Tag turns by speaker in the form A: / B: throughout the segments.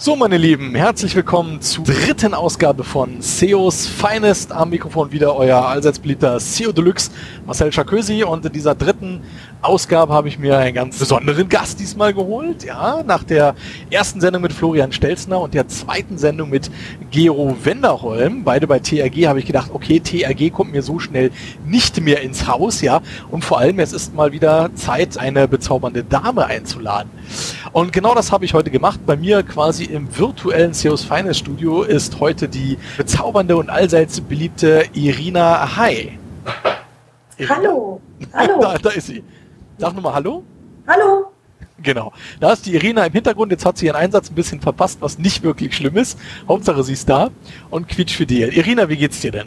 A: So, meine Lieben, herzlich willkommen zur dritten Ausgabe von SEOs Finest. Am Mikrofon wieder euer allseits beliebter SEO Deluxe, Marcel Charkösi. Und in dieser dritten Ausgabe habe ich mir einen ganz besonderen Gast diesmal geholt. Ja, nach der ersten Sendung mit Florian Stelzner und der zweiten Sendung mit Gero Wenderholm, beide bei TRG, habe ich gedacht, okay, TRG kommt mir so schnell nicht mehr ins Haus, ja. Und vor allem, es ist mal wieder Zeit, eine bezaubernde Dame einzuladen. Und genau das habe ich heute gemacht. Bei mir quasi im virtuellen SEOs Finest Studio ist heute die bezaubernde und allseits beliebte Irina Hai.
B: Hallo. Hallo.
A: da, da ist sie. Sag nochmal Hallo.
B: Hallo.
A: Genau. Da ist die Irina im Hintergrund. Jetzt hat sie ihren Einsatz ein bisschen verpasst, was nicht wirklich schlimm ist. Hauptsache sie ist da und quietscht für dir. Irina, wie geht's dir denn?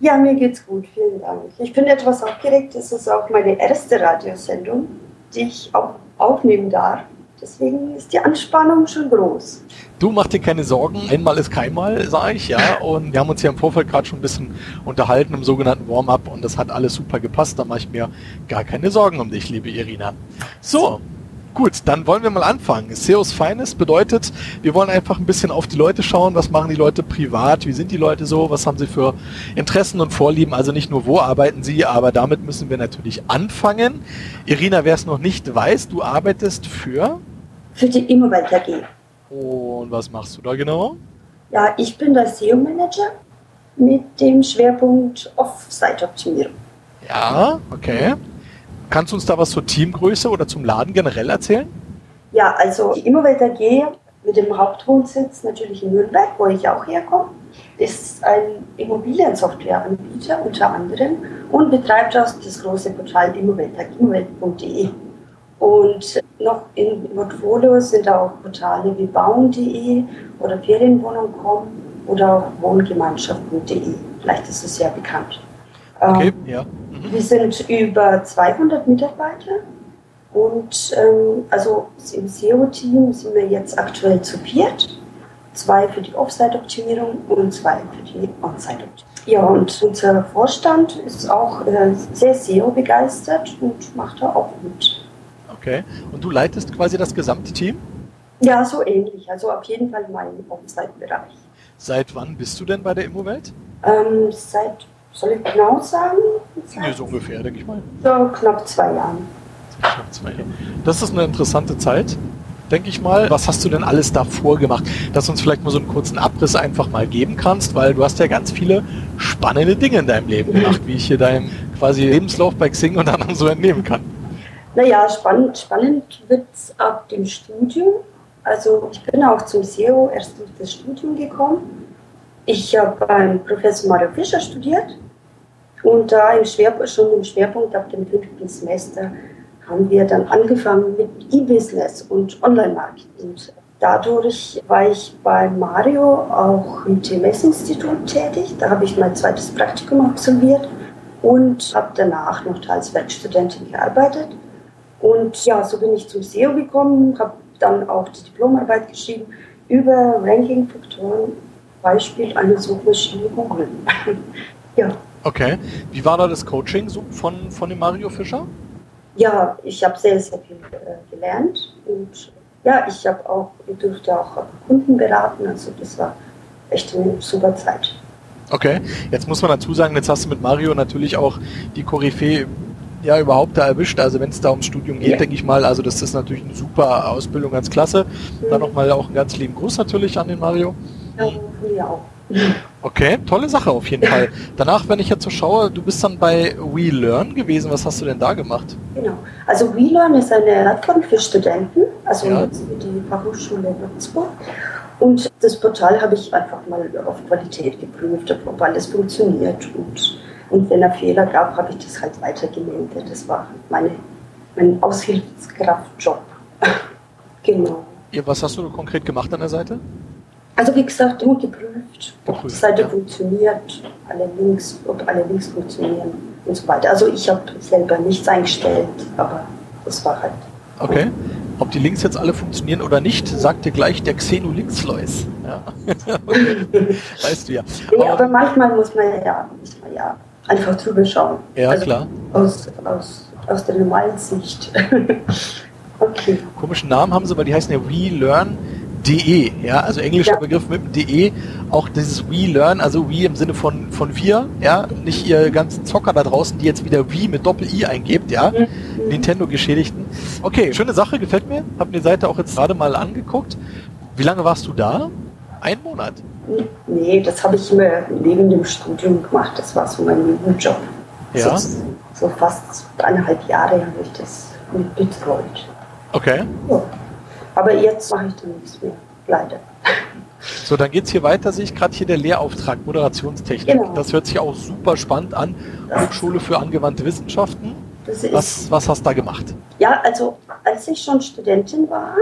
B: Ja, mir geht's gut. Vielen Dank. Ich bin etwas aufgeregt. Es ist auch meine erste Radiosendung, die ich auch aufnehmen darf. Deswegen ist die Anspannung schon groß.
A: Du mach dir keine Sorgen, einmal ist keinmal, sage ich, ja. Und wir haben uns ja im Vorfeld gerade schon ein bisschen unterhalten im sogenannten Warm-up und das hat alles super gepasst. Da mache ich mir gar keine Sorgen um dich, liebe Irina. So, Gut, dann wollen wir mal anfangen. SEOs Feines bedeutet, wir wollen einfach ein bisschen auf die Leute schauen. Was machen die Leute privat? Wie sind die Leute so? Was haben sie für Interessen und Vorlieben? Also nicht nur, wo arbeiten sie, aber damit müssen wir natürlich anfangen. Irina, wer es noch nicht weiß, du arbeitest für?
B: Für die Immowelt AG.
A: Und was machst du da genau?
B: Ja, ich bin der SEO-Manager mit dem Schwerpunkt Off-Site-Optimierung.
A: Ja, okay. Kannst du uns da was zur Teamgröße oder zum Laden generell erzählen?
B: Ja, also die Immowelt AG mit dem Hauptwohnsitz natürlich in Nürnberg, wo ich auch herkomme, ist ein Immobiliensoftwareanbieter unter anderem und betreibt auch das große Portal immowelt.de. Und noch im Portfolio sind auch Portale wie bauen.de oder Ferienwohnung.com oder auch wohngemeinschaften.de. Vielleicht ist es ja bekannt.
A: Okay, ähm, ja.
B: Mhm. Wir sind über 200 Mitarbeiter und ähm, also im SEO-Team sind wir jetzt aktuell zu viert. Zwei für die Offsite-Optimierung und zwei für die On-Site-Optimierung. Ja, und unser Vorstand ist auch äh, sehr SEO-begeistert und macht da auch mit.
A: Okay, und du leitest quasi das gesamte Team?
B: Ja, so ähnlich. Also auf jeden Fall mein On-Site-Bereich.
A: Seit wann bist du denn bei der Immowelt?
B: Ähm, seit soll ich genau sagen?
A: Nee, so ungefähr, denke ich mal.
B: So knapp zwei Jahren.
A: Knapp zwei Jahre. Das ist eine interessante Zeit, denke ich mal. Was hast du denn alles davor gemacht? Dass du uns vielleicht mal so einen kurzen Abriss einfach mal geben kannst, weil du hast ja ganz viele spannende Dinge in deinem Leben gemacht, wie ich hier deinem quasi Lebenslauf bei Xing und anderen so entnehmen kann.
B: Naja, spannend, spannend wird es ab dem Studium. Also ich bin auch zum SEO erst durch das Studium gekommen. Ich habe beim Professor Mario Fischer studiert und da im Schwerpunkt, schon im Schwerpunkt ab dem fünften Semester haben wir dann angefangen mit E-Business und Online-Marketing. Dadurch war ich bei Mario auch im TMS-Institut tätig. Da habe ich mein zweites Praktikum absolviert und habe danach noch als Werkstudentin gearbeitet. Und ja, so bin ich zum SEO gekommen, habe dann auch die Diplomarbeit geschrieben über Ranking-Faktoren, Beispiel eine Suchmaschine Google.
A: ja. Okay. Wie war da das Coaching von, von dem Mario Fischer?
B: Ja, ich habe sehr, sehr viel äh, gelernt und ja, ich habe auch, ich durfte auch Kunden beraten, also das war echt eine super Zeit.
A: Okay, jetzt muss man dazu sagen, jetzt hast du mit Mario natürlich auch die Koryphäe ja überhaupt da erwischt. Also wenn es da ums Studium geht, ja. denke ich mal, also das ist natürlich eine super Ausbildung, ganz klasse. Mhm. Dann nochmal auch einen ganz lieben Gruß natürlich an den Mario.
B: Ja, auch.
A: Okay, tolle Sache auf jeden Fall. Danach, wenn ich jetzt so schaue, du bist dann bei WeLearn gewesen. Was hast du denn da gemacht?
B: Genau. Also WeLearn ist eine Plattform für Studenten, also ja. die Fachhochschule Würzburg. Und das Portal habe ich einfach mal auf Qualität geprüft, ob alles funktioniert. Und, und wenn es Fehler gab, habe ich das halt weitergemeldet. Das war meine, mein Aushilfskraftjob. genau.
A: Ja, was hast du konkret gemacht an der Seite?
B: Also wie gesagt, immer geprüft, ob die Seite ja. funktioniert, alle Links, ob alle Links funktionieren und so weiter. Also ich habe selber nichts eingestellt, aber das war halt.
A: Okay. Ob die Links jetzt alle funktionieren oder nicht, sagt dir gleich der Xenolinksleus. Ja. weißt du ja.
B: Nee, aber, aber, manchmal muss man ja, muss man ja einfach drüber schauen.
A: Ja, also klar.
B: Aus, aus, aus der normalen Sicht.
A: okay. Komischen Namen haben sie, weil die heißen ja We Learn DE, ja, also englischer
B: Ja.
A: Begriff mit dem DE, auch dieses We Learn, also We im Sinne von, von wir, ja, nicht ihr ganzen Zocker da draußen, die jetzt wieder We mit Doppel-I eingebt, ja,
B: Mhm.
A: Nintendo-Geschädigten. Okay, schöne Sache, gefällt mir, hab mir die Seite auch jetzt gerade mal angeguckt. Wie lange warst du da? Ein Monat.
B: Nee, das habe ich immer neben dem Studium gemacht. Das war so mein Nebenjob.
A: Ja.
B: So, so fast eineinhalb Jahre habe ich das mit betreut.
A: Okay.
B: Ja. Aber jetzt mache ich dann nichts mehr, leider.
A: So, dann geht's hier weiter, sehe ich gerade hier der Lehrauftrag Moderationstechnik.
B: Genau.
A: Das hört sich auch super spannend an. Hochschule für angewandte Wissenschaften.
B: Das
A: Was, was hast du da gemacht?
B: Ja, also als ich schon Studentin war,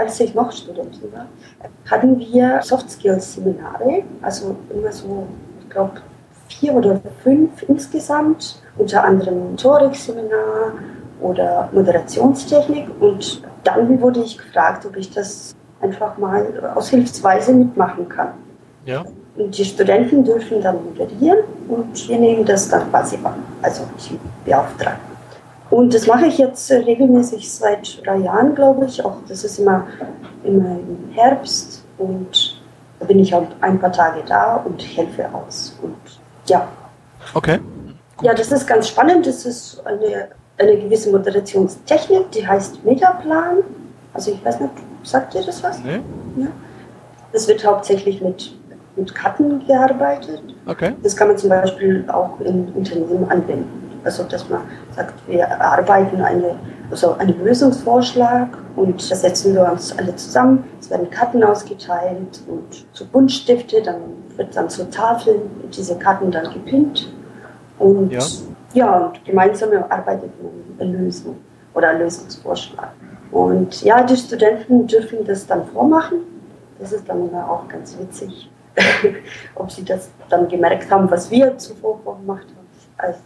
B: als ich noch Studentin war, hatten wir Soft Skills Seminare, also immer so, ich glaube, vier oder fünf insgesamt, unter anderem Rhetorik-Seminar oder Moderationstechnik. Und dann wurde ich gefragt, ob ich das einfach mal aushilfsweise mitmachen kann.
A: Ja.
B: Und die Studenten dürfen dann moderieren und wir nehmen das dann quasi an, also ich beauftrage. Und das mache ich jetzt äh, regelmäßig seit drei Jahren, glaube ich. Auch das ist immer, immer im Herbst und da bin ich auch ein paar Tage da und helfe aus. Und ja,
A: Okay.
B: ja, das ist ganz spannend. Das ist eine, eine gewisse Moderationstechnik, die heißt Metaplan. Also ich weiß nicht, sagt ihr das was?
A: Nee?
B: Es wird hauptsächlich mit, mit Karten gearbeitet.
A: Okay.
B: Das kann man zum Beispiel auch in Unternehmen anwenden. Also dass man sagt, wir erarbeiten eine, also einen Lösungsvorschlag und da setzen wir uns alle zusammen. Es werden Karten ausgeteilt und so Buntstifte, dann wird dann zur Tafel diese Karten dann gepinnt. Und
A: Ja.
B: ja, und gemeinsam arbeitet man eine Lösung oder einen Lösungsvorschlag. Und ja, die Studenten dürfen das dann vormachen. Das ist dann immer auch ganz witzig, ob sie das dann gemerkt haben, was wir zuvor vorgemacht haben. Also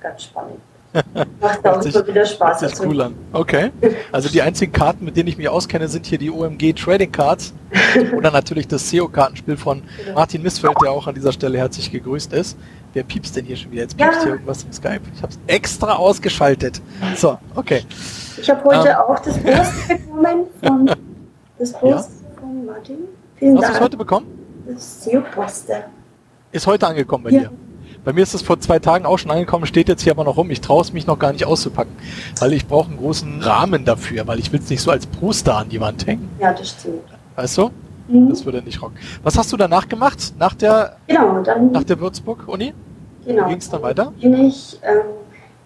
B: ganz spannend. Macht
A: sich-
B: immer wieder Spaß. Also,
A: cool an. Okay. Also die einzigen Karten, mit denen ich mich auskenne, sind hier die OMG Trading Cards oder natürlich das SEO-Kartenspiel von Martin Missfeld, der auch an dieser Stelle herzlich gegrüßt ist. Wer piepst denn hier schon wieder? Jetzt piepst
B: Ja.
A: hier irgendwas im Skype. Ich habe es extra ausgeschaltet. So, okay.
B: Ich habe heute
A: Ähm.
B: auch das Poster bekommen von, das Poster von Martin. Vielen
A: Hast du es heute bekommen?
B: Das SEO-Poster.
A: Ist heute angekommen bei
B: Ja.
A: dir. Bei mir ist es vor zwei Tagen auch schon angekommen, steht jetzt hier aber noch rum. Ich traue es mich noch gar nicht auszupacken, weil ich brauche einen großen Rahmen dafür, weil ich will es nicht so als Poster an die Wand hängen.
B: Ja, das stimmt.
A: Weißt du?
B: Mhm.
A: Das würde nicht rocken. Was hast du danach gemacht? Nach der,
B: Genau, dann
A: nach der Würzburg-Uni?
B: genau.
A: Wie ging es dann weiter?
B: bin ich ähm,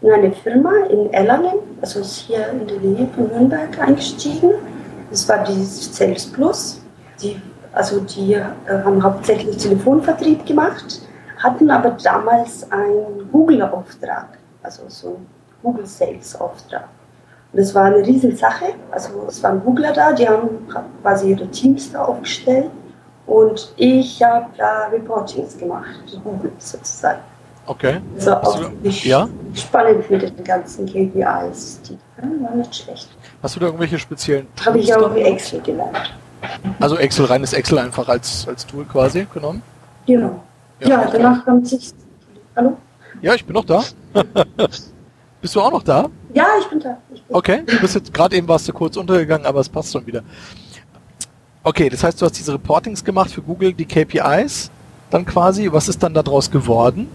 B: in eine Firma in Erlangen, also ist hier in der Nähe von Nürnberg eingestiegen. Das war die Sales Plus. Die, also die äh, haben hauptsächlich Telefonvertrieb gemacht, hatten aber damals einen Google-Auftrag, also so einen Google Sales-Auftrag. Und das war eine Riesensache. Also es waren Googler da, die haben quasi ihre Teams da aufgestellt. Und ich habe da Reportings gemacht, Google sozusagen.
A: Okay.
B: Also auch
A: du, ja?
B: spannend mit den ganzen KPIs. Die waren nicht schlecht.
A: Hast du da irgendwelche speziellen
B: Habe ich
A: Tools
B: auch? Excel gelernt.
A: Also Excel, reines Excel einfach als, als Tool quasi genommen?
B: Genau.
A: Ja,
B: Ja, danach kommt sich. Hallo?
A: Ja, ich bin noch da. Bist du auch noch da?
B: Ja, ich bin da. Ich bin
A: Okay, du bist jetzt gerade eben warst du kurz untergegangen, aber es passt schon wieder. Okay, das heißt, du hast diese Reportings gemacht für Google, die KPIs, dann quasi. Was ist dann daraus geworden?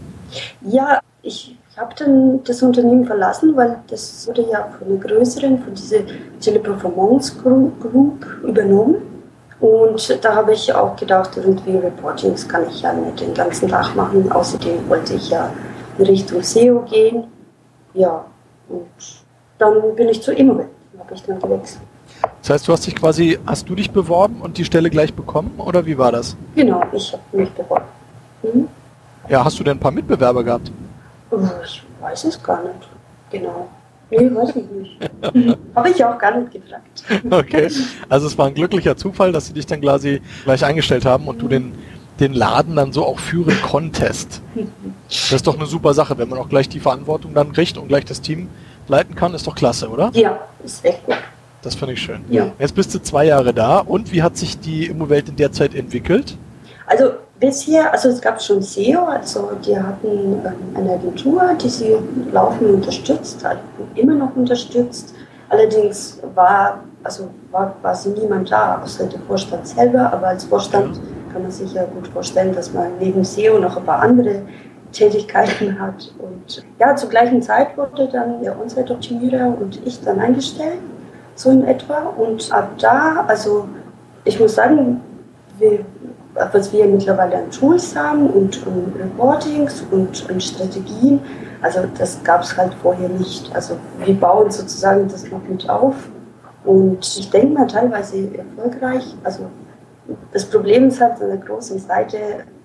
B: Ja, ich habe dann das Unternehmen verlassen, weil das wurde ja von einer größeren, von dieser Teleperformance Group übernommen. Und da habe ich auch gedacht, irgendwie Reportings kann ich ja nicht den ganzen Tag machen. Außerdem wollte ich ja in Richtung SEO gehen. Ja, und dann bin ich zu Immobilien, habe ich dann gewechselt.
A: Das heißt, du hast dich quasi, hast du dich beworben und die Stelle gleich bekommen oder wie war das?
B: Genau, ich habe mich beworben. Mhm.
A: Ja, hast du denn ein paar Mitbewerber gehabt?
B: Ich weiß es gar nicht. Genau. Nee, weiß ich nicht. Habe ich auch gar nicht gefragt.
A: Okay, also es war ein glücklicher Zufall, dass sie dich dann quasi gleich eingestellt haben und du den, den Laden dann so auch führen konntest. Das ist doch eine super Sache, wenn man auch gleich die Verantwortung dann kriegt und gleich das Team leiten kann, ist doch klasse, oder?
B: Ja, ist echt gut.
A: Das finde ich schön.
B: Ja.
A: Jetzt bist du zwei Jahre da und wie hat sich die Immowelt in der Zeit entwickelt?
B: Also bisher, also es gab schon SEO, also die hatten ähm, eine Agentur, die sie laufend unterstützt, hat immer noch unterstützt. Allerdings war also war quasi niemand da, außer der Vorstand selber, aber als Vorstand ja. kann man sich ja gut vorstellen, dass man neben SEO noch ein paar andere Tätigkeiten hat. Und ja, zur gleichen Zeit wurde dann der On-Site-Optimierer und ich dann eingestellt, so in etwa. Und ab da, also ich muss sagen, wir, was wir mittlerweile an Tools haben und, und Reportings und, und Strategien, also das gab es halt vorher nicht. Also wir bauen sozusagen das noch mit auf. Und ich denke mal teilweise erfolgreich. Also das Problem ist halt, an der großen Seite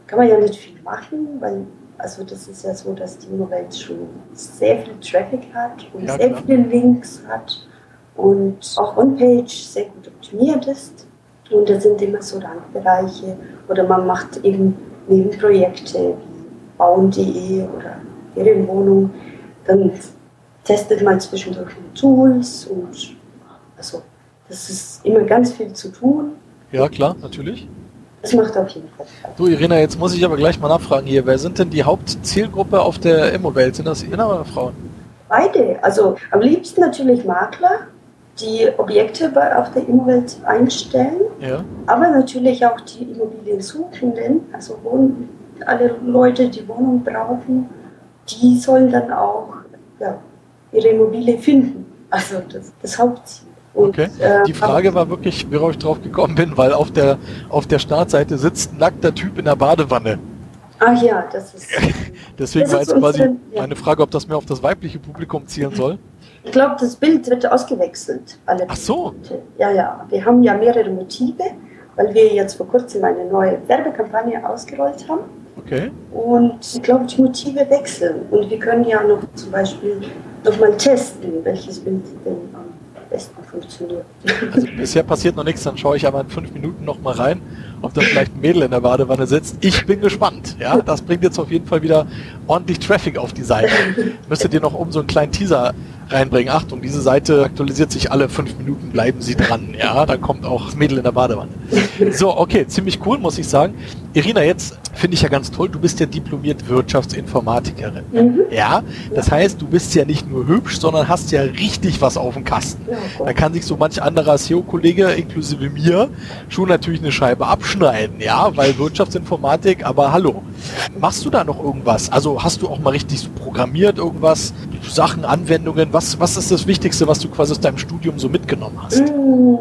B: kann man ja nicht viel machen, weil also das ist ja so, dass die Umwelt schon sehr viel Traffic hat und ja, sehr viele Links hat und auch On-Page sehr gut optimiert ist. Und da sind immer so Randbereiche oder man macht eben Nebenprojekte wie bauen.de oder Ferienwohnung. Dann testet man zwischendurch Tools und also das ist immer ganz viel zu tun.
A: Ja, klar, natürlich.
B: Das macht auf jeden Fall Spaß.
A: Du, Irina, jetzt muss ich aber gleich mal nachfragen hier. Wer sind denn die Hauptzielgruppe auf der Immowelt? Sind das Männer oder Frauen?
B: Beide. Also am liebsten natürlich Makler, die Objekte auf der Immowelt einstellen. Ja. Aber natürlich auch die Immobiliensuchenden, also Wohn alle Leute, die Wohnung brauchen, die sollen dann auch ja, ihre Immobilie finden. Also das, das Hauptziel.
A: Und, okay. Äh, die Frage war wirklich, worauf ich drauf gekommen bin, weil auf der, auf der Startseite sitzt ein nackter Typ in der Badewanne.
B: Ach ja, das ist.
A: Deswegen das war jetzt quasi ja. meine Frage, ob das mehr auf das weibliche Publikum zielen soll.
B: Ich glaube, das Bild wird ausgewechselt.
A: Alle Ach so.
B: Ja, ja. Wir haben ja mehrere Motive, weil wir jetzt vor kurzem eine neue Werbekampagne ausgerollt haben.
A: Okay.
B: Und ich glaube, die Motive wechseln. Und wir können ja noch zum Beispiel nochmal testen, welches Bild denn am besten funktioniert.
A: Also bisher passiert noch nichts, dann schaue ich aber in fünf Minuten noch mal rein, ob da vielleicht ein Mädel in der Badewanne sitzt. Ich bin gespannt. Ja, das bringt jetzt auf jeden Fall wieder ordentlich Traffic auf die Seite. Müsstet ihr noch um so einen kleinen Teaser reinbringen. Achtung, diese Seite aktualisiert sich alle fünf Minuten, bleiben Sie dran. Ja, da kommt auch das Mädel in der Badewanne. So, okay, ziemlich cool, muss ich sagen. Irina, jetzt finde ich ja ganz toll, du bist ja diplomiert Wirtschaftsinformatikerin. Mhm. Ja, das heißt, du bist ja nicht nur hübsch, sondern hast ja richtig was auf dem Kasten. Ja, da kann sich so manch anderer SEO-Kollege, inklusive mir, schon natürlich eine Scheibe abschneiden, ja, weil Wirtschaftsinformatik, aber hallo. Machst du da noch irgendwas? Also hast du auch mal richtig so programmiert, irgendwas, Sachen, Anwendungen? Was, was ist das Wichtigste, was du quasi aus deinem Studium so mitgenommen hast?
B: Mm,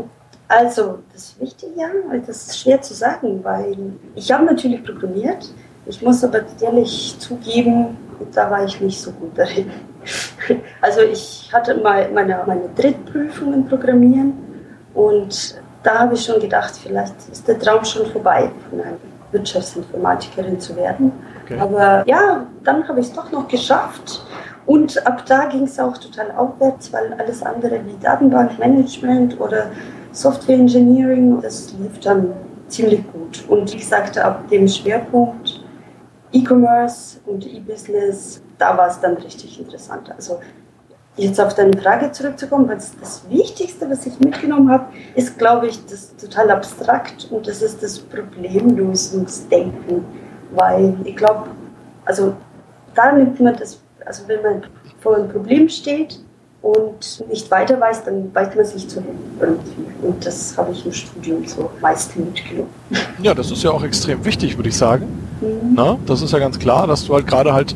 B: also, das Wichtige, ja, das ist schwer zu sagen, weil ich habe natürlich programmiert. Ich muss aber ehrlich zugeben, da war ich nicht so gut darin. Also ich hatte mal meine, meine Drittprüfungen Programmieren und da habe ich schon gedacht, vielleicht ist der Traum schon vorbei, von einer Wirtschaftsinformatikerin zu werden. Okay. Aber ja, dann habe ich es doch noch geschafft und ab da ging es auch total aufwärts, weil alles andere wie Datenbankmanagement oder Software Engineering, das lief dann ziemlich gut. Und ich sagte, ab dem Schwerpunkt E-Commerce und E-Business, da war es dann richtig interessant. Also jetzt auf deine Frage zurückzukommen, was das Wichtigste, was ich mitgenommen habe, ist, glaube ich, das total abstrakt und das ist das Problemlösungsdenken. Weil ich glaube, also da nimmt man das also wenn man vor einem Problem steht und nicht weiter weiß, dann weiß man sich zu helfen irgendwie. Und das habe ich im Studium so meist mitgenommen.
A: Ja, das ist ja auch extrem wichtig, würde ich sagen. Mhm. Na, das ist ja ganz klar, dass du halt gerade halt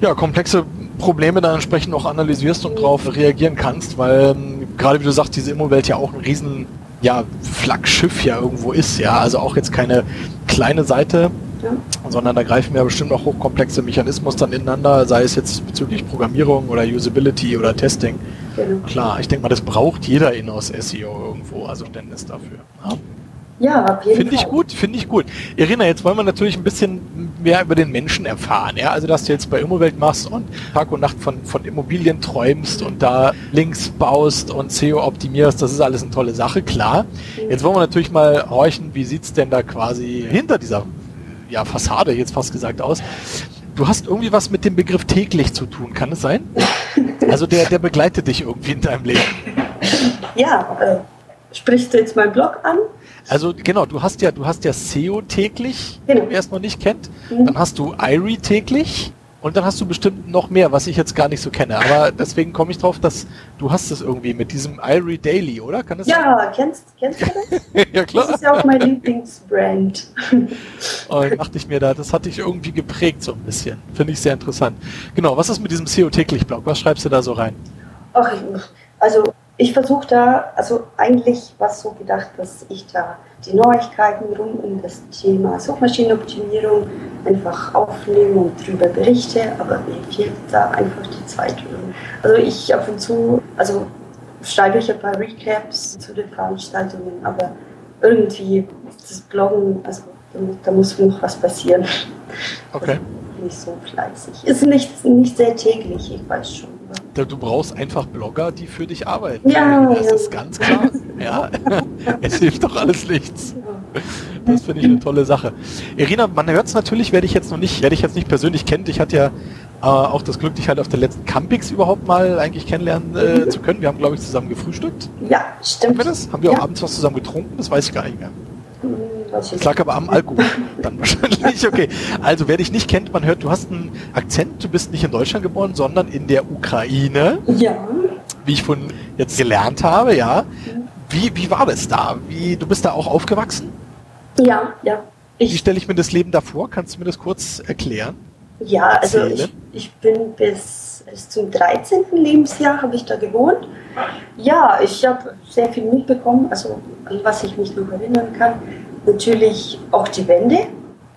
A: ja, komplexe Probleme dann entsprechend auch analysierst und mhm. darauf reagieren kannst, weil ähm, gerade wie du sagst, diese Immowelt ja auch ein riesen ja, Flaggschiff ja irgendwo ist, ja, also auch jetzt keine kleine Seite, ja. sondern da greifen ja bestimmt auch hochkomplexe Mechanismus dann ineinander, sei es jetzt bezüglich Programmierung oder Usability oder Testing. Genau. Klar, ich denke mal, das braucht jeder in aus SEO irgendwo, also Verständnis dafür.
B: Ja. Ja, auf jeden
A: Finde ich gut, finde ich gut. Irina, jetzt wollen wir natürlich ein bisschen mehr über den Menschen erfahren. Ja? Also, dass du jetzt bei Immowelt machst und Tag und Nacht von, von Immobilien träumst und da Links baust und SEO optimierst, das ist alles eine tolle Sache, klar. Mhm. Jetzt wollen wir natürlich mal horchen, wie sieht's denn da quasi hinter dieser ja, Fassade jetzt fast gesagt aus. Du hast irgendwie was mit dem Begriff täglich zu tun, kann es sein? Also der, der begleitet dich irgendwie in deinem Leben.
B: Ja, äh, sprichst du jetzt meinen Blog an?
A: Also genau, du hast ja, du hast ja SEO täglich, genau. wer es noch nicht kennt. Mhm. Dann hast du IRI täglich Und dann hast du bestimmt noch mehr, was ich jetzt gar nicht so kenne. Aber deswegen komme ich drauf, dass du hast es irgendwie mit diesem Irie Daily, oder?
B: Kann das ja, sein? kennst, kennst du das? ja, klar. Das ist ja auch mein Lieblingsbrand.
A: Und dachte ich mir da, das hat dich irgendwie geprägt so ein bisschen. Finde ich sehr interessant. Genau, was ist mit diesem SEO täglich Blog? Was schreibst du da so rein?
B: Ach, also ich versuche da, also eigentlich war es so gedacht, dass ich da die Neuigkeiten rund um das Thema Suchmaschinenoptimierung einfach aufnehme und darüber berichte, aber mir fehlt da einfach die Zeit. Also ich ab und zu, also schreibe ich ein paar Recaps zu den Veranstaltungen, aber irgendwie das Bloggen, also da, muss noch was passieren.
A: Okay.
B: Nicht so fleißig. Ist nicht, nicht sehr täglich, ich weiß schon.
A: Du brauchst einfach Blogger, die für dich arbeiten.
B: Ja,
A: das
B: ja.
A: ist ganz klar. Ja, es hilft doch alles nichts. Das finde ich eine tolle Sache. Irina, man hört es natürlich, werde ich jetzt noch nicht, werde ich jetzt nicht persönlich kennt. Ich hatte ja äh, auch das Glück, dich halt auf der letzten Campix überhaupt mal eigentlich kennenlernen äh, mhm. zu können. Wir haben, glaube ich, zusammen gefrühstückt.
B: Ja, stimmt.
A: Haben wir das? Haben wir ja. auch abends was zusammen getrunken? Das weiß ich gar nicht mehr. Das lag aber am Alkohol. Dann wahrscheinlich. Okay. Also wer dich nicht kennt, man hört, du hast einen Akzent. Du bist nicht in Deutschland geboren, sondern in der Ukraine.
B: Ja.
A: Wie ich von jetzt gelernt habe, ja. Wie, wie war das da? Wie, du bist da auch aufgewachsen?
B: Ja, ja.
A: Ich, wie stelle ich mir das Leben da vor? Kannst du mir das kurz erklären?
B: Ja, also ich, ich bin bis, bis zum 13. Lebensjahr habe ich da gewohnt. Ja, ich habe sehr viel mitbekommen, also an was ich mich noch erinnern kann natürlich auch die Wende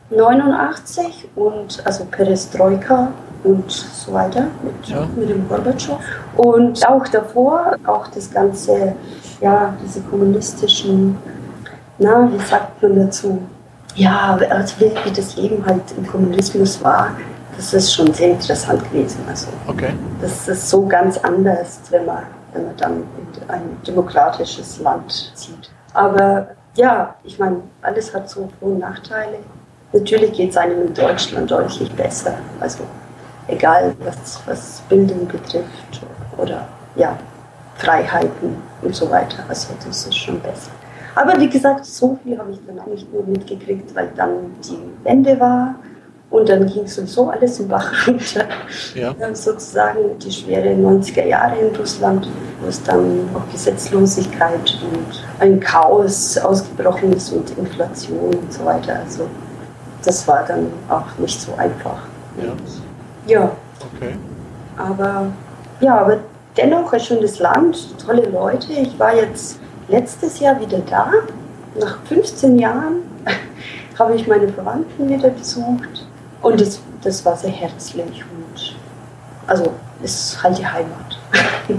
B: 89 und also Perestroika und so weiter mit, ja. mit dem Gorbatschow. Und auch davor, auch das ganze, ja, diese kommunistischen, na, wie sagt man dazu? Ja, also wie, wie das Leben halt im Kommunismus war, das ist schon sehr interessant gewesen. Also,
A: okay.
B: Das ist so ganz anders, wenn man, wenn man dann in ein demokratisches Land zieht. Aber ja, ich meine, alles hat so Vor- und Nachteile. Natürlich geht es einem in Deutschland deutlich besser. Also egal, was, was Bildung betrifft oder ja, Freiheiten und so weiter. Also das ist schon besser. Aber wie gesagt, so viel habe ich dann auch nicht nur mitgekriegt, weil dann die Wende war und dann ging sowieso alles im Bach runter. Ja. Sozusagen die schwere 90er Jahre in Russland, wo es dann auch Gesetzlosigkeit und ein Chaos ausgebrochen ist und Inflation und so weiter. Also das war dann auch nicht so einfach.
A: Ja.
B: ja.
A: Okay.
B: Aber ja, aber dennoch ein schönes Land, tolle Leute. Ich war jetzt letztes Jahr wieder da. Nach 15 Jahren habe ich meine Verwandten wieder besucht und das, das war sehr herzlich und also ist halt die Heimat.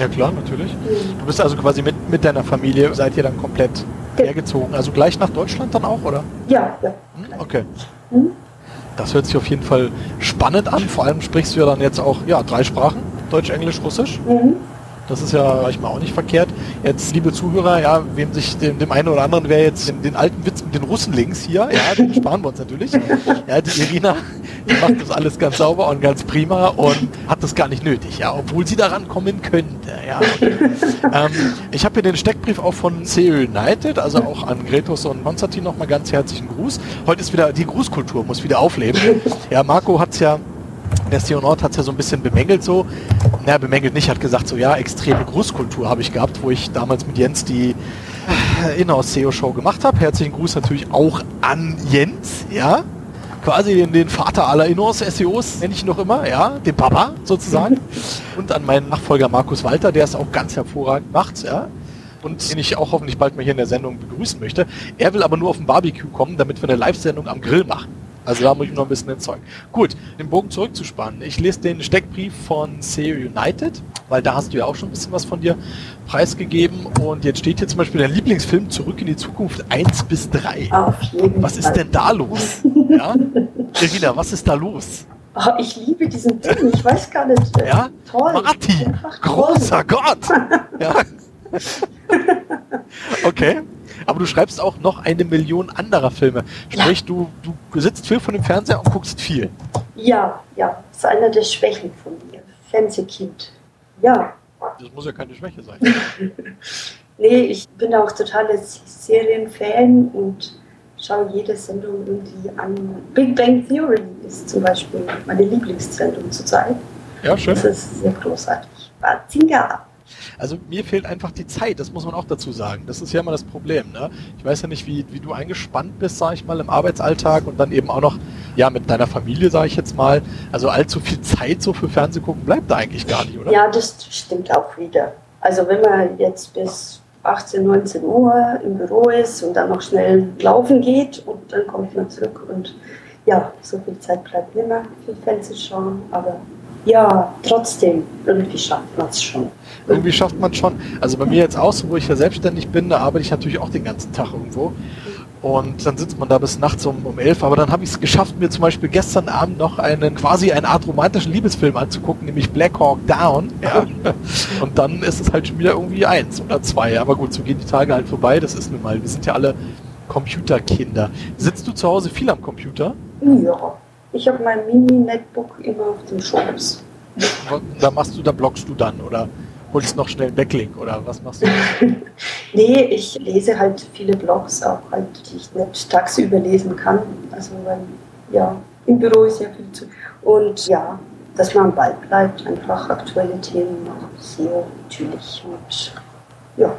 A: Ja klar, natürlich. Mhm. Du bist also quasi mit, mit deiner Familie, seid ihr dann komplett hergezogen. Also gleich nach Deutschland dann auch, oder?
B: Ja, ja.
A: Hm, okay. Mhm. Das hört sich auf jeden Fall spannend an. Vor allem sprichst du ja dann jetzt auch ja, drei Sprachen. Deutsch, Englisch, Russisch. Mhm. Das ist ja manchmal auch nicht verkehrt. Jetzt, liebe Zuhörer, ja, wem sich dem, dem einen oder anderen wäre jetzt den, den, alten Witz mit den Russen links hier, ja, den sparen wir uns natürlich. Ja, die Irina, die macht das alles ganz sauber und ganz prima und hat das gar nicht nötig, ja, obwohl sie daran kommen könnte, ja. ähm, ich habe hier den Steckbrief auch von CEO United, also auch an Gretos und Konstantin nochmal ganz herzlichen Gruß. Heute ist wieder, die Grußkultur muss wieder aufleben. Ja, Marco hat es ja der CEO Nord hat es ja so ein bisschen bemängelt so. Na, bemängelt nicht, hat gesagt so, ja, extreme Grußkultur habe ich gehabt, wo ich damals mit Jens die äh, Inhouse-SEO-Show gemacht habe. Herzlichen Gruß natürlich auch an Jens, ja. Quasi den, den Vater aller Inhouse-SEOs, nenne ich ihn noch immer, ja, den Papa sozusagen. Und an meinen Nachfolger Markus Walter, der es auch ganz hervorragend macht, ja und den ich auch hoffentlich bald mal hier in der Sendung begrüßen möchte. Er will aber nur auf den Barbecue kommen, damit wir eine Live-Sendung am Grill machen. Also da muss ich noch ein bisschen entzeugen. Gut, den Bogen zurückzuspannen. Ich lese den Steckbrief von SEO United, weil da hast du ja auch schon ein bisschen was von dir preisgegeben. Und jetzt steht hier zum Beispiel dein Lieblingsfilm Zurück in die Zukunft 1 bis 3. Was ist denn da los? ja? Irina, was ist da los?
B: Oh, ich liebe diesen Film, ich weiß gar nicht.
A: Äh, ja? Toll. Marty, großer Gott! ja. okay. Aber du schreibst auch noch eine Million anderer Filme. Sprich, ja. du, du sitzt viel von dem Fernseher und guckst viel.
B: Ja, ja. Das ist einer der Schwächen von mir. Fernsehkind. Ja.
A: Das muss ja keine Schwäche sein.
B: nee, ich bin auch totales Serienfan und schaue jede Sendung irgendwie an. Big Bang Theory ist zum Beispiel meine Lieblingssendung zurzeit.
A: Ja, schön.
B: Das ist sehr großartig. Bazinga!
A: Also mir fehlt einfach die Zeit, das muss man auch dazu sagen. Das ist ja immer das Problem. Ne? Ich weiß ja nicht, wie, wie du eingespannt bist, sag ich mal, im Arbeitsalltag und dann eben auch noch ja mit deiner Familie, sage ich jetzt mal. Also allzu viel Zeit so für Fernsehgucken bleibt da eigentlich gar nicht, oder?
B: Ja, das stimmt auch wieder. Also wenn man jetzt bis 18, 19 Uhr im Büro ist und dann noch schnell laufen geht und dann kommt man zurück und ja, so viel Zeit bleibt nicht mehr für Fernsehschauen, aber ja, trotzdem, irgendwie schafft man es schon.
A: Irgendwie schafft man schon. Also bei mir jetzt auch so, wo ich ja selbstständig bin, da arbeite ich natürlich auch den ganzen Tag irgendwo. Und dann sitzt man da bis nachts um, um elf. Aber dann habe ich es geschafft, mir zum Beispiel gestern Abend noch einen quasi eine Art romantischen Liebesfilm anzugucken, nämlich Black Hawk Down. Ja. Und dann ist es halt schon wieder irgendwie eins oder zwei. Aber gut, so gehen die Tage halt vorbei. Das ist nun mal. Wir sind ja alle Computerkinder. Sitzt du zu Hause viel am Computer?
B: Ja. Ich habe mein Mini-Netbook immer auf dem Schoß.
A: Da machst du, da blockst du dann oder holst noch schnell einen Backlink oder was machst du?
B: nee, ich lese halt viele Blogs auch halt, die ich nicht tagsüber lesen kann. Also weil, ja, im Büro ist ja viel zu. Und ja, dass man am Ball bleibt, einfach aktuelle Themen auch SEO natürlich. Und ja,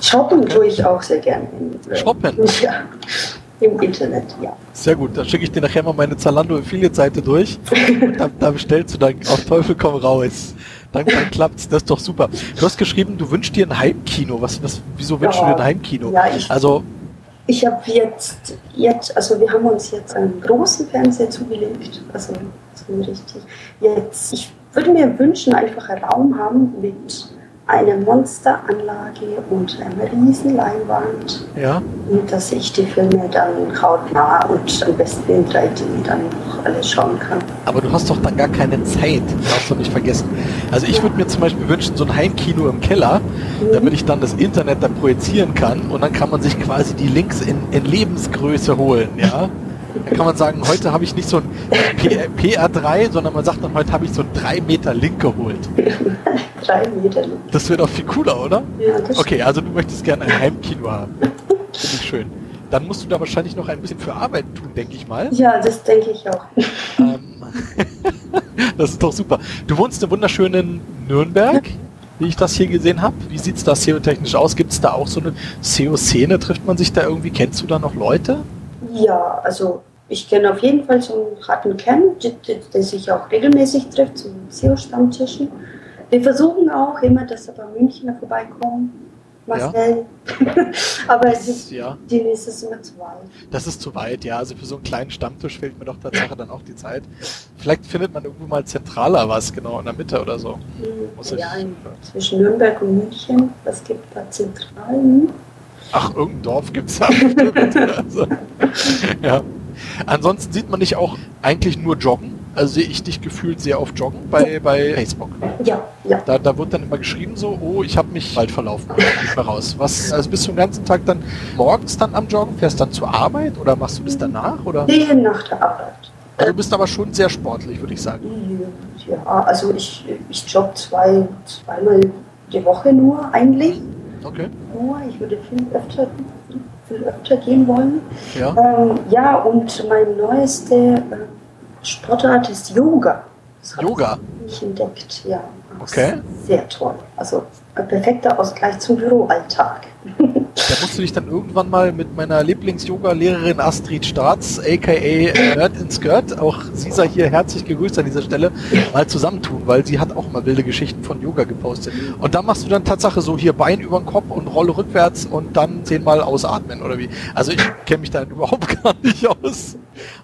B: shoppen okay. tue ich auch sehr gerne.
A: Shoppen?
B: Ja. Im Internet, ja.
A: Sehr gut, dann schicke ich dir nachher mal meine Zalando Affiliate-Seite durch. und dann, da bestellst du dann auf Teufel komm raus. Dann, dann klappt's, das ist doch super. Du hast geschrieben, du wünschst dir ein Heimkino. Was, was, wieso wünschst ja, du dir ein Heimkino?
B: Ja, ich, also, ich habe jetzt, jetzt, also wir haben uns jetzt einen großen Fernseher zugelegt, also so richtig. Jetzt, ich würde mir wünschen, einfach einen Raum haben mit eine Monsteranlage und eine riesen Leinwand.
A: Ja.
B: Und dass ich die Filme dann hautnah und am besten in 3D dann noch alles schauen kann.
A: Aber du hast doch dann gar keine Zeit, darfst du nicht vergessen. Also ich ja. würde mir zum Beispiel wünschen, so ein Heimkino im Keller, mhm. damit ich dann das Internet dann projizieren kann und dann kann man sich quasi die Links in, in Lebensgröße holen, ja. Da kann man sagen, heute habe ich nicht so ein PR3, sondern man sagt dann, heute habe ich so ein 3 Meter Link geholt.
B: 3 Meter Link.
A: Das wäre doch viel cooler, oder?
B: Ja, das
A: Okay, also du möchtest gerne ein Heimkino haben. Finde ich schön. Dann musst du da wahrscheinlich noch ein bisschen für Arbeit tun, denke ich mal.
B: Ja, das denke ich auch. Ähm,
A: das ist doch super. Du wohnst im wunderschönen Nürnberg, wie ich das hier gesehen habe. Wie sieht es da SEO-technisch aus? Gibt es da auch so eine SEO-Szene? Trifft man sich da irgendwie? Kennst du da noch Leute?
B: Ja, also ich kenne auf jeden Fall so einen harten Kern, der sich auch regelmäßig trifft, so SEO-Stammtischen. Wir versuchen auch immer, dass aber Münchner vorbeikommen. Marcel. Ja. aber es ist, ja. denen ist es immer zu weit.
A: Das ist zu weit, ja. Also für so einen kleinen Stammtisch fehlt mir doch tatsächlich dann auch die Zeit. Vielleicht findet man irgendwo mal zentraler was, genau in der Mitte oder so.
B: Hm, ja, in, zwischen Nürnberg und München, was gibt da Zentralen?
A: Ach, irgendein Dorf gibt es da. also, ja. Ansonsten sieht man dich auch eigentlich nur joggen. Also sehe ich dich gefühlt sehr oft joggen bei, bei Facebook.
B: Ja, ja.
A: Da, da wird dann immer geschrieben so, oh, ich habe mich bald verlaufen, nicht mehr raus. Was, also bist du den ganzen Tag dann morgens dann am Joggen, fährst dann zur Arbeit oder machst du das danach? Oder?
B: Nee, nach der Arbeit.
A: Also du bist aber schon sehr sportlich, würde ich sagen.
B: Ja, also ich, ich jogge zwei, zweimal die Woche nur eigentlich.
A: Okay.
B: Ich würde viel öfter, viel öfter gehen wollen.
A: Ja.
B: Ähm, ja, und mein neueste äh, Sportart ist Yoga.
A: Das Yoga?
B: Ich entdeckt, ja.
A: Okay.
B: Sehr toll. Also ein perfekter Ausgleich zum Büroalltag.
A: Da musst du dich dann irgendwann mal mit meiner Lieblings-Yoga-Lehrerin Astrid Staats, aka Nerd in Skirt, auch sie sei hier herzlich gegrüßt an dieser Stelle, mal zusammentun, weil sie hat auch mal wilde Geschichten von Yoga gepostet. Und da machst du dann Tatsache so hier Bein über den Kopf und Rolle rückwärts und dann zehnmal ausatmen, oder wie? Also ich kenne mich da überhaupt gar nicht aus.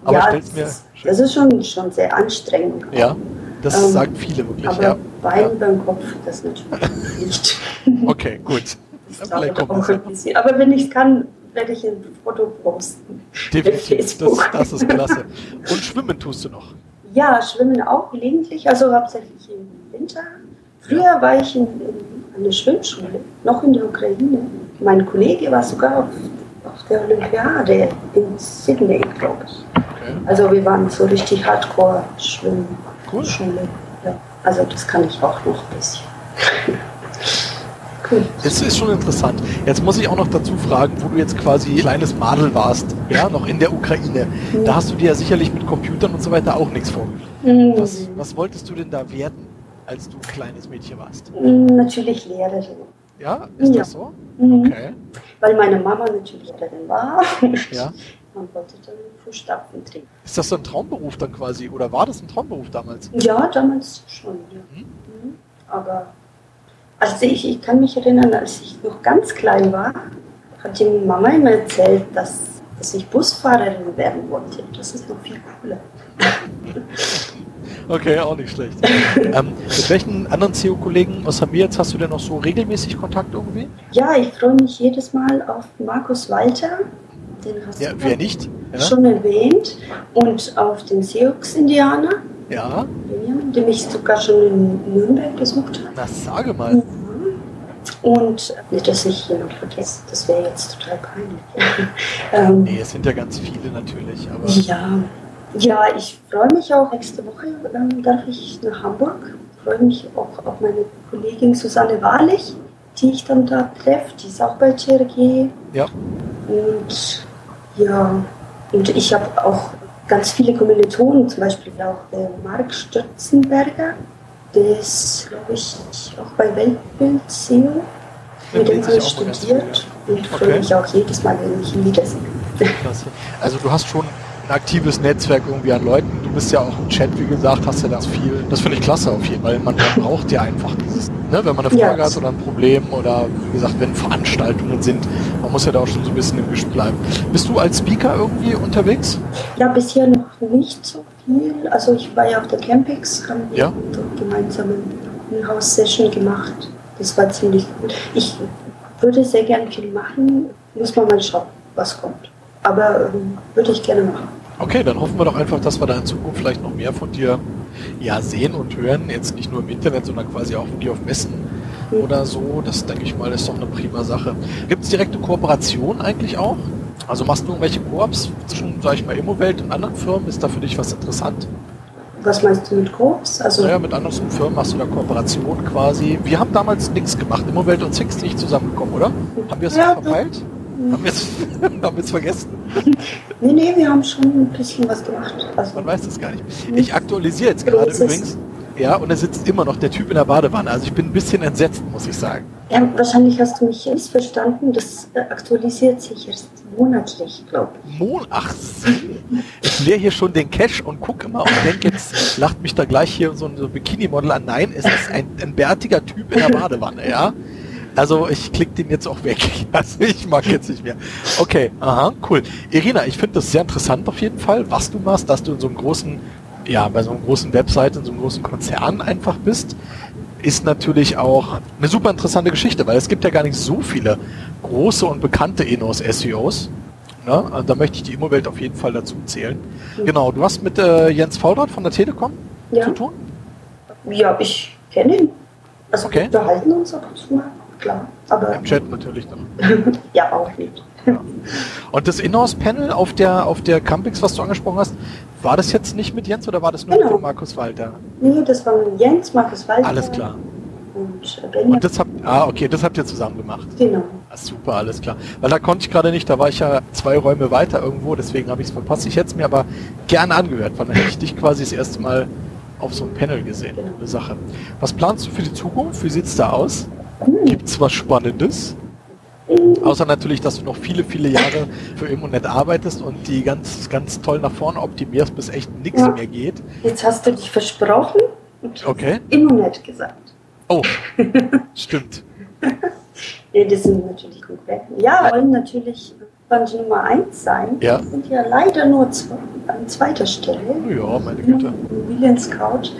A: Aber
B: ja, stell's mir. Das ist schon, schon sehr anstrengend.
A: Ja. Das ähm, sagen viele wirklich.
B: Aber
A: ja.
B: Bein ja. beim Kopf, das natürlich nicht.
A: Okay, gut.
B: Aber wenn ich es kann, werde ich ein Foto posten.
A: Definitiv, das, das, ist klasse. Und schwimmen tust du noch?
B: Ja, schwimmen auch gelegentlich, also hauptsächlich im Winter. Früher war ich in, in, an der Schwimmschule, noch in der Ukraine. Mein Kollege war sogar auf, auf der Olympiade in Sydney, glaube ich. Okay. Also wir waren so richtig Hardcore-Schwimmschule. Cool. Ja, also das kann ich auch noch ein bisschen.
A: Es ist schon interessant. Jetzt muss ich auch noch dazu fragen, wo du jetzt quasi kleines Madel warst, ja, noch in der Ukraine.
B: Mhm.
A: Da hast du dir ja sicherlich mit Computern und so weiter auch nichts vorgestellt.
B: Mhm.
A: Was, was wolltest du denn da werden, als du ein kleines Mädchen warst?
B: Mhm, Natürlich Lehrerin.
A: Ja, ist
B: Ja.
A: das so?
B: Mhm.
A: Okay.
B: Weil meine Mama natürlich Lehrerin war.
A: Ja.
B: Man wollte dann Fußstapfen treten.
A: Ist das so ein Traumberuf dann quasi? Oder war das ein Traumberuf damals?
B: Ja, damals schon, ja.
A: Mhm.
B: Mhm. Aber also ich, ich kann mich erinnern, als ich noch ganz klein war, hat die Mama immer erzählt, dass, dass ich Busfahrerin werden wollte. Das ist noch viel cooler.
A: Okay, auch nicht schlecht. ähm, mit welchen anderen CEO-Kollegen aus mir jetzt hast du denn noch so regelmäßig Kontakt irgendwie?
B: Ja, ich freue mich jedes Mal auf Markus Walter. Den hast
A: Ja,
B: du
A: wer nicht? Ja,
B: schon erwähnt. Und auf den Seox-Indianer,
A: ja.
B: Den ich sogar schon in Nürnberg besucht habe.
A: na sage mal.
B: Mhm. Und nicht, dass ich jemand vergesse, das wäre jetzt total peinlich. ähm,
A: Nee, es sind ja ganz viele natürlich, aber
B: ja. ja, ich freue mich auch. Nächste Woche ähm, darf ich nach Hamburg. freue mich auch auf meine Kollegin Susanne Wahrlich, die ich dann da treffe. Die ist auch bei TRG.
A: ja.
B: Und ja, und ich habe auch ganz viele Kommilitonen, zum Beispiel auch der Marc Stürzenberger, der ist, glaube ich, auch bei Weltbild SEO. Mit dem habe ich studiert und freue
A: Okay.
B: mich auch jedes Mal, wenn ich ihn wiedersehe.
A: Also du hast schon ein aktives Netzwerk irgendwie an Leuten. Du bist ja auch im Chat, wie gesagt, hast ja das viel. Das finde ich klasse auf jeden Fall. Man, man braucht ja einfach dieses, ne, wenn man eine
B: Ja.
A: Frage hat oder ein Problem oder wie gesagt, wenn Veranstaltungen sind, man muss ja da auch schon so ein bisschen im Gespräch bleiben. Bist du als Speaker irgendwie unterwegs?
B: Ja, bisher noch nicht so viel. Also ich war ja auf der Campix, haben wir
A: Ja.
B: gemeinsam eine House-Session gemacht. Das war ziemlich gut. Ich würde sehr gern viel machen, muss man mal schauen, was kommt. Aber ähm, würde ich gerne machen.
A: Okay, dann hoffen wir doch einfach, dass wir da in Zukunft vielleicht noch mehr von dir ja, sehen und hören. Jetzt nicht nur im Internet, sondern quasi auch wirklich auf Messen
B: Mhm.
A: oder so. Das denke ich mal, ist doch eine prima Sache. Gibt es direkte Kooperation eigentlich auch? Also machst du irgendwelche Koops zwischen, sag ich mal, Immowelt und anderen Firmen? Ist da für dich was interessant?
B: Was meinst du mit Groups? Also,
A: Naja, mit anderen Firmen hast du da Kooperation quasi. Wir haben damals nichts gemacht. Immowelt und Six nicht zusammengekommen, oder? Haben wir es
B: Ja,
A: verpeilt? Haben wir es haben wir es vergessen?
B: nee, nee, wir haben schon ein bisschen was gemacht. Also,
A: Man weiß das gar nicht. Ich aktualisiere jetzt gerade übrigens. Ja, und da sitzt immer noch der Typ in der Badewanne. Also ich bin ein bisschen entsetzt, muss ich sagen.
B: ja, wahrscheinlich hast du mich missverstanden. Das äh, aktualisiert sich erst monatlich, glaube ich.
A: Mon Ach, ich leere hier schon den Cash und gucke immer und denke, jetzt lacht mich da gleich hier so ein so ein Bikini-Model an. Nein, es ist ein, ein bärtiger Typ in der Badewanne, ja. Also ich klicke den jetzt auch weg. Also ich mag jetzt nicht mehr. Okay, aha, cool. Irina, ich finde das sehr interessant auf jeden Fall, was du machst, dass du in so einem großen, ja, bei so einem großen Website, in so einem großen Konzern einfach bist. Ist natürlich auch eine super interessante Geschichte, weil es gibt ja gar nicht so viele große und bekannte Inhouse-SEOs. Ne? Also Da möchte ich die Immowelt auf jeden Fall dazu zählen.
B: Mhm.
A: Genau, du hast mit äh, Jens Faudert von der Telekom
B: Ja,
A: zu tun?
B: ja ich kenne ihn. Also
A: Okay.
B: wir unterhalten uns ab und zu mal, klar. Aber
A: Im Chat natürlich noch.
B: ja, auch nicht.
A: Und das Inhouse-Panel auf der, auf der Campix, was du angesprochen hast, war das jetzt nicht mit Jens oder war das nur
B: Genau.
A: mit Markus Walter?
B: Nee, das waren Jens, Markus Walter
A: Alles klar.
B: und äh.
A: Und das habt, ah, okay, das habt ihr zusammen gemacht.
B: genau.
A: Ah, super, alles klar. Weil da konnte ich gerade nicht, da war ich ja zwei Räume weiter irgendwo, deswegen habe ich es verpasst. Ich hätte es mir aber gerne angehört, weil dann hätte ich dich quasi das erste Mal auf so einem Panel gesehen.
B: Genau.
A: Eine Sache. Was planst du für die Zukunft? Wie sieht's da aus?
B: Hm.
A: Gibt's was Spannendes? Außer natürlich, dass du noch viele, viele Jahre für Immonet arbeitest und die ganz, ganz toll nach vorne optimierst, bis echt nichts
B: Ja.
A: mehr geht.
B: Jetzt hast du dich versprochen und
A: Okay.
B: Immonet gesagt.
A: Oh, stimmt.
B: Nee, das sind natürlich Konkurrenten. Ja, wir wollen natürlich Band Nummer 1 sein.
A: Ja.
B: Wir sind ja leider nur zwei, an zweiter Stelle.
A: Ja, meine Güte.
B: Immobilien Scout.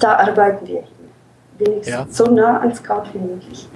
B: Da arbeiten wir wenigstens
A: Ja.
B: so nah an Scout wie möglich.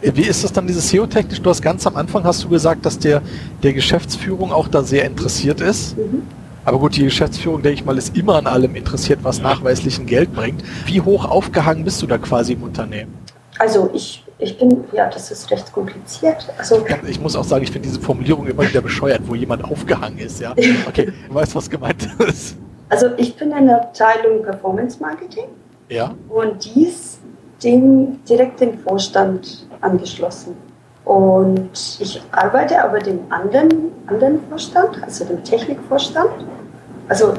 A: Äh, Wie ist das dann dieses SEO-technisch? Du hast ganz am Anfang hast du gesagt, dass der, der Geschäftsführung auch da sehr interessiert ist.
B: Mhm.
A: Aber gut, die Geschäftsführung, denke ich mal, ist immer an allem interessiert, was nachweislich ein Geld bringt. Wie hoch aufgehangen bist du da quasi im Unternehmen?
B: Also ich, ich bin, ja, das ist recht kompliziert. Also
A: Ich muss auch sagen, ich finde diese Formulierung immer wieder bescheuert, wo jemand aufgehangen ist, ja. Okay, du weißt, was gemeint ist.
B: Also ich bin in der Abteilung Performance Marketing
A: Ja,
B: und dies dem direkt den Vorstand angeschlossen. Und ich arbeite aber dem anderen, anderen Vorstand, also dem Technikvorstand. Also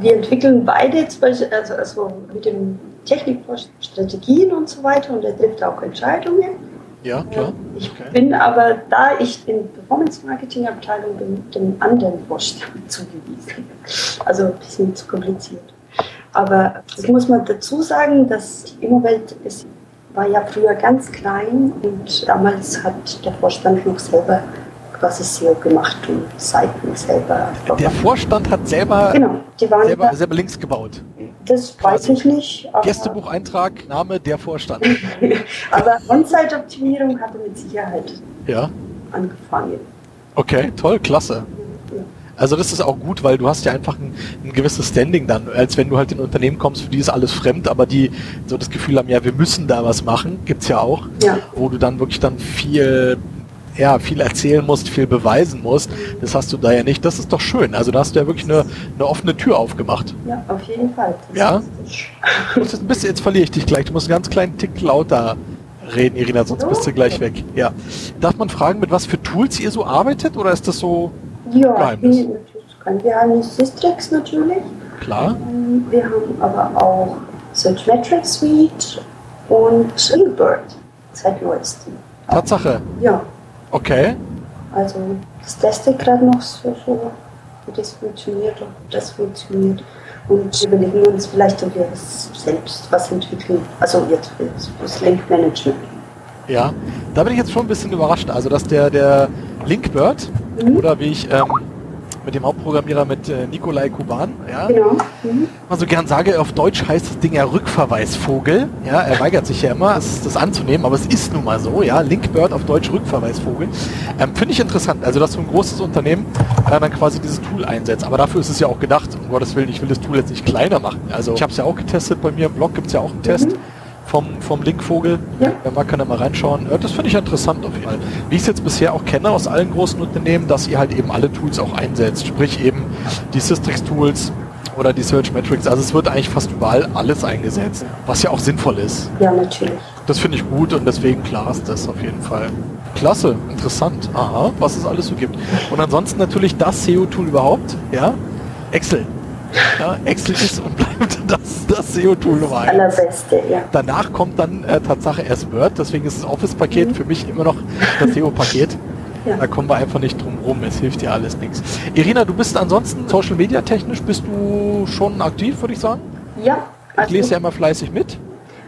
B: wir entwickeln beide jetzt also, also mit dem Technikvorstand Strategien und so weiter und er trifft auch Entscheidungen.
A: Ja, klar.
B: Ich okay. bin aber, da ich in Performance Marketing Abteilung bin, dem anderen Vorstand zugewiesen. Also ein bisschen zu kompliziert. Aber das muss man dazu sagen, dass die Immowelt ist, war ja früher ganz klein und damals hat der Vorstand noch selber quasi SEO gemacht und Seiten selber.
A: Der Vorstand hat selber,
B: genau, die waren
A: selber, selber Links gebaut.
B: Das weiß ich nicht.
A: Gästebucheintrag, Name der Vorstand.
B: aber On-Site-Optimierung hatte mit Sicherheit
A: ja.
B: angefangen.
A: Okay, toll, klasse. Also das ist auch gut, weil du hast ja einfach ein, ein, gewisses Standing dann, als wenn du halt in ein Unternehmen kommst, für die ist alles fremd, aber die so das Gefühl haben, ja, wir müssen da was machen, gibt's ja auch,
B: ja.
A: wo du dann wirklich dann viel ja, viel erzählen musst, viel beweisen musst. Das hast du da ja nicht. Das ist doch schön. Also da hast du ja wirklich eine, eine offene Tür aufgemacht.
B: Ja, auf jeden Fall.
A: Das ja. Jetzt, ein bisschen, jetzt verliere ich dich gleich. Du musst einen ganz kleinen Tick lauter reden, Irina, sonst so? bist du gleich weg. Ja. Darf man fragen, mit was für Tools ihr so arbeitet oder ist das so
B: ja, Geheimnis? Ja, kein Geheimnis. Systrix natürlich.
A: Klar.
B: Ähm, wir haben aber auch Search Metrics Suite und Linkbird seit neuestem.
A: Tatsache.
B: Ja.
A: Okay.
B: Also das teste ich gerade noch so, so, wie das funktioniert, ob das funktioniert. Und überlegen uns vielleicht, ob wir selbst was entwickeln. Also jetzt das Link-Management.
A: Ja, da bin ich jetzt schon ein bisschen überrascht. Also dass der, der Linkbird mhm. oder wie ich ähm, mit dem Hauptprogrammierer mit äh, Nikolai Kuban, ja.
B: Genau. Mhm.
A: Also gern sage, auf Deutsch heißt das Ding ja Rückverweisvogel. Ja, er weigert sich ja immer, das, das anzunehmen, aber es ist nun mal so, ja. Linkbird auf Deutsch Rückverweisvogel. Ähm, Finde ich interessant. Also, dass so ein großes Unternehmen äh, dann quasi dieses Tool einsetzt. Aber dafür ist es ja auch gedacht, um Gottes Willen, ich will das Tool jetzt nicht kleiner machen. Also, ich habe es ja auch getestet, bei mir im Blog gibt es ja auch einen Test. Vom, vom Linkvogel.
B: Ja.
A: Man kann da mal reinschauen. Das finde ich interessant auf jeden Fall. Wie ich es jetzt bisher auch kenne aus allen großen Unternehmen, dass ihr halt eben alle Tools auch einsetzt. Sprich eben die Systrix-Tools oder die Search Metrics. Also es wird eigentlich fast überall alles eingesetzt, was ja auch sinnvoll ist.
B: Ja, natürlich.
A: Das finde ich gut und deswegen klar ist das auf jeden Fall. Klasse, interessant. Aha, was es alles so gibt. Und ansonsten natürlich das SEO-Tool überhaupt, ja. Excel. Ja, Excel ist und bleibt das, das SEO-Tool Nummer 1.
B: Allerbeste, ja.
A: Danach kommt dann äh, Tatsache erst Word, deswegen ist das Office-Paket mhm. für mich immer noch das SEO-Paket. Ja. Da kommen wir einfach nicht drum rum, es hilft dir alles nichts. Irina, du bist ansonsten Social Media technisch, bist du schon aktiv, würde ich sagen?
B: Ja.
A: Also ich lese ja immer fleißig mit.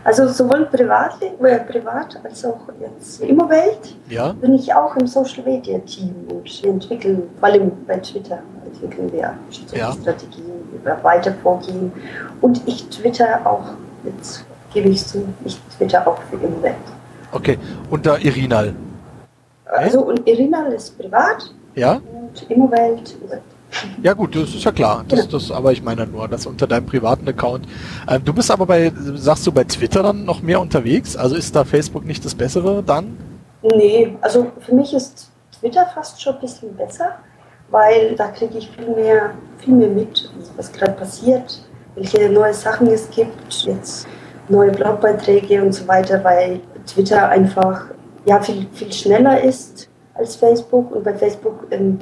B: Also sowohl privat, äh, privat als auch jetzt Immowelt
A: ja.
B: bin ich auch im Social Media Team und wir entwickeln, vor allem bei Twitter entwickeln wir ja. Strategien weiter vorgehen. Und ich twitter auch, jetzt gebe ich zu, ich twitter auch für Immowelt.
A: Okay, und da Irinal?
B: Also und Irinal ist privat
A: ja?
B: und Immowelt
A: ja gut, das ist ja klar. Das, genau. das, aber ich meine nur, das unter deinem privaten Account. Ähm, du bist aber bei, sagst du bei Twitter dann noch mehr unterwegs? Also ist da Facebook nicht das Bessere dann?
B: Nee, also für mich ist Twitter fast schon ein bisschen besser, weil da kriege ich viel mehr, viel mehr mit, was gerade passiert, welche neue Sachen es gibt, jetzt neue Blogbeiträge und so weiter, weil Twitter einfach ja viel, viel schneller ist als Facebook. Und bei Facebook ähm,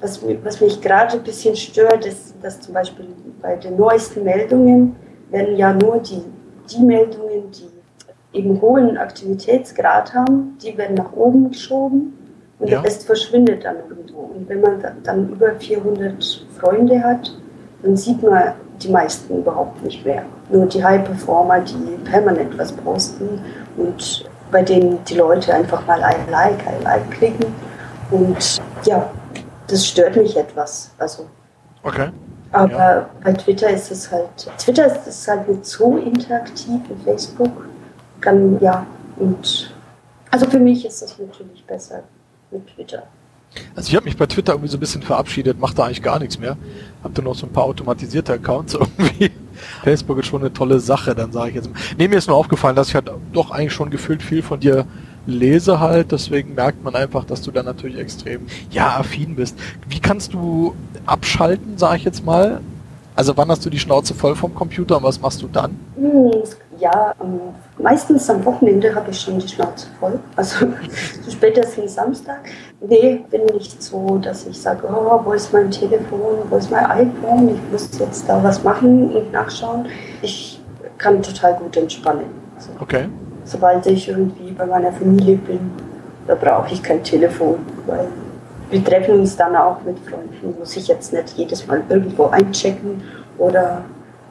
B: was, was mich gerade ein bisschen stört, ist, dass zum Beispiel bei den neuesten Meldungen werden ja nur die, die Meldungen, die eben hohen Aktivitätsgrad haben, die werden nach oben geschoben und ja. der Rest verschwindet dann irgendwo. Und wenn man dann über 400 Freunde hat, dann sieht man die meisten überhaupt nicht mehr. Nur die High-Performer, die permanent was posten und bei denen die Leute einfach mal ein Like, ein Like klicken. Und ja, das stört mich etwas. Also.
A: Okay.
B: Aber ja. bei Twitter ist es halt, Twitter ist es halt nicht so interaktiv wie Facebook. Kann, ja, und also für mich ist das natürlich besser mit Twitter.
A: Also ich habe mich bei Twitter irgendwie so ein bisschen verabschiedet, mache da eigentlich gar nichts mehr. Hab dann noch so ein paar automatisierte Accounts irgendwie. Facebook ist schon eine tolle Sache, dann sage ich jetzt. Nee, mir ist nur aufgefallen, dass ich halt doch eigentlich schon gefühlt viel von dir lese halt, deswegen merkt man einfach, dass du da natürlich extrem, ja, affin bist. Wie kannst du abschalten, sage ich jetzt mal? Also wann hast du die Schnauze voll vom Computer und was machst du dann?
B: Hm, Ja, um, meistens am Wochenende habe ich schon die Schnauze voll. Also spätestens Samstag. Nee, bin nicht so, dass ich sage, oh, wo ist mein Telefon, wo ist mein iPhone, ich muss jetzt da was machen und nachschauen. Ich kann total gut entspannen.
A: Also, okay.
B: Sobald ich irgendwie bei meiner Familie bin, da brauche ich kein Telefon, weil wir treffen uns dann auch mit Freunden. Muss ich jetzt nicht jedes Mal irgendwo einchecken oder,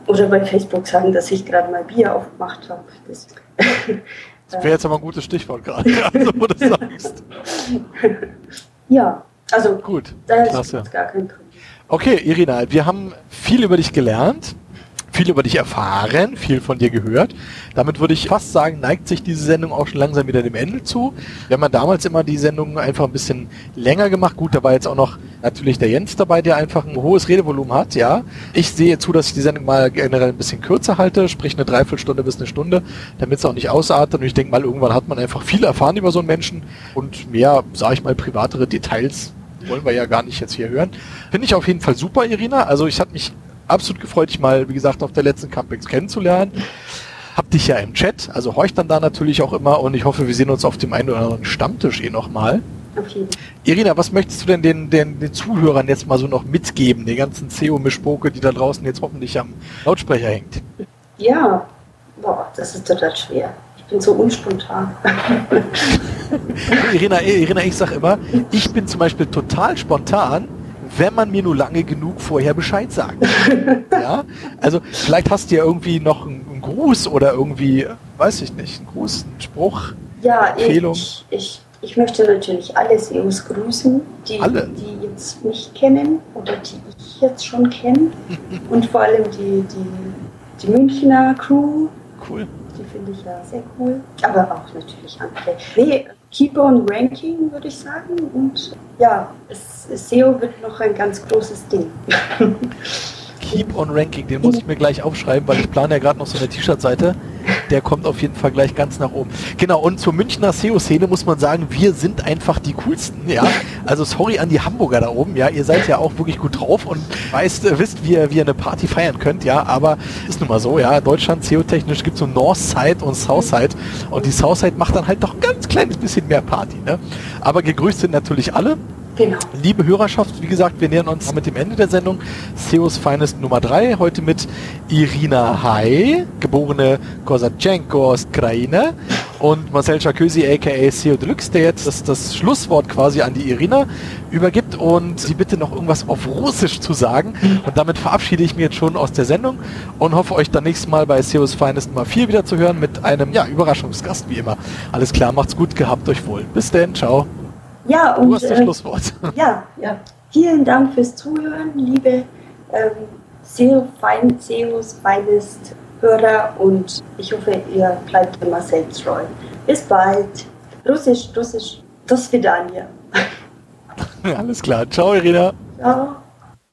B: oder bei Facebook sagen, dass ich gerade mal Bier aufgemacht habe. Das,
A: das wäre jetzt aber ein gutes Stichwort gerade, also, wo du sagst.
B: ja, also
A: gut.
B: Da ist gar kein Problem.
A: Okay, Irina, wir haben viel über dich gelernt viel über dich erfahren, viel von dir gehört. Damit würde ich fast sagen, neigt sich diese Sendung auch schon langsam wieder dem Ende zu. Wir haben ja damals immer die Sendung einfach ein bisschen länger gemacht. Gut, da war jetzt auch noch natürlich der Jens dabei, der einfach ein hohes Redevolumen hat, ja. Ich sehe zu, dass ich die Sendung mal generell ein bisschen kürzer halte, sprich eine Dreiviertelstunde bis eine Stunde, damit es auch nicht ausartet. Und ich denke mal, irgendwann hat man einfach viel erfahren über so einen Menschen und mehr, sage ich mal, privatere Details wollen wir ja gar nicht jetzt hier hören. Finde ich auf jeden Fall super, Irina. Also ich habe mich absolut gefreut, dich mal, wie gesagt, auf der letzten Campings kennenzulernen. Hab dich ja im Chat, also horch dann da natürlich auch immer und ich hoffe, wir sehen uns auf dem einen oder anderen Stammtisch eh nochmal. Okay. Irina, was möchtest du denn den, den, den Zuhörern jetzt mal so noch mitgeben, den ganzen CEO-Mischpoke, die da draußen jetzt hoffentlich am Lautsprecher hängt?
B: Ja, boah, das ist total schwer. Ich bin so unspontan.
A: Irina, Irina, ich sag immer, ich bin zum Beispiel total spontan, wenn man mir nur lange genug vorher Bescheid sagt. ja, also vielleicht hast du ja irgendwie noch einen, einen, Gruß oder irgendwie, weiß ich nicht, einen Gruß, einen Spruch,
B: ja, Empfehlung. Ich, ich, ich möchte natürlich alle SEOs grüßen, die, alle? die jetzt mich kennen oder die ich jetzt schon kenne und vor allem die, die, die Münchner Crew.
A: Cool.
B: Die finde ich ja sehr cool. Aber auch natürlich andere. Nee, keep on ranking, würde ich sagen. Und ja, es, SEO wird noch ein ganz großes Ding.
A: Keep on Ranking, den muss ich mir gleich aufschreiben, weil ich plane ja gerade noch so eine T-Shirt-Seite. Der kommt auf jeden Fall gleich ganz nach oben. Genau, und zur Münchner SEO-Szene muss man sagen, wir sind einfach die coolsten, ja. Also sorry an die Hamburger da oben, ja. Ihr seid ja auch wirklich gut drauf und weißt, wisst, wie ihr, wie ihr eine Party feiern könnt, ja. Aber ist nun mal so, ja. Deutschland SEO-technisch gibt es so Northside und Southside. Und die Southside macht dann halt doch ein ganz kleines bisschen mehr Party, ne. Aber gegrüßt sind natürlich alle. Genau. Liebe Hörerschaft, wie gesagt, wir nähern uns mit dem Ende der Sendung. SEOs Finest Nummer 3, heute mit Irina Hai, geborene Kozachenko aus Ukraine und Marcel Chakösi, aka SEO Deluxe, der jetzt das, das Schlusswort quasi an die Irina übergibt und sie bitte noch irgendwas auf Russisch zu sagen. Und damit verabschiede ich mich jetzt schon aus der Sendung und hoffe euch dann nächstes Mal bei SEOs Finest Nummer 4 wieder zu hören mit einem ja, Überraschungsgast wie immer. Alles klar, macht's gut, gehabt euch wohl. Bis denn, ciao.
B: Ja, und,
A: du hast das äh, Schlusswort.
B: Ja, ja. Vielen Dank fürs Zuhören, liebe ähm, SEO, fein, SEOs, finest Hörer und ich hoffe, ihr bleibt immer selbst treu. Bis bald. Russisch, Russisch, das Vidania.
A: Alles klar. Ciao, Irina.
B: Ciao.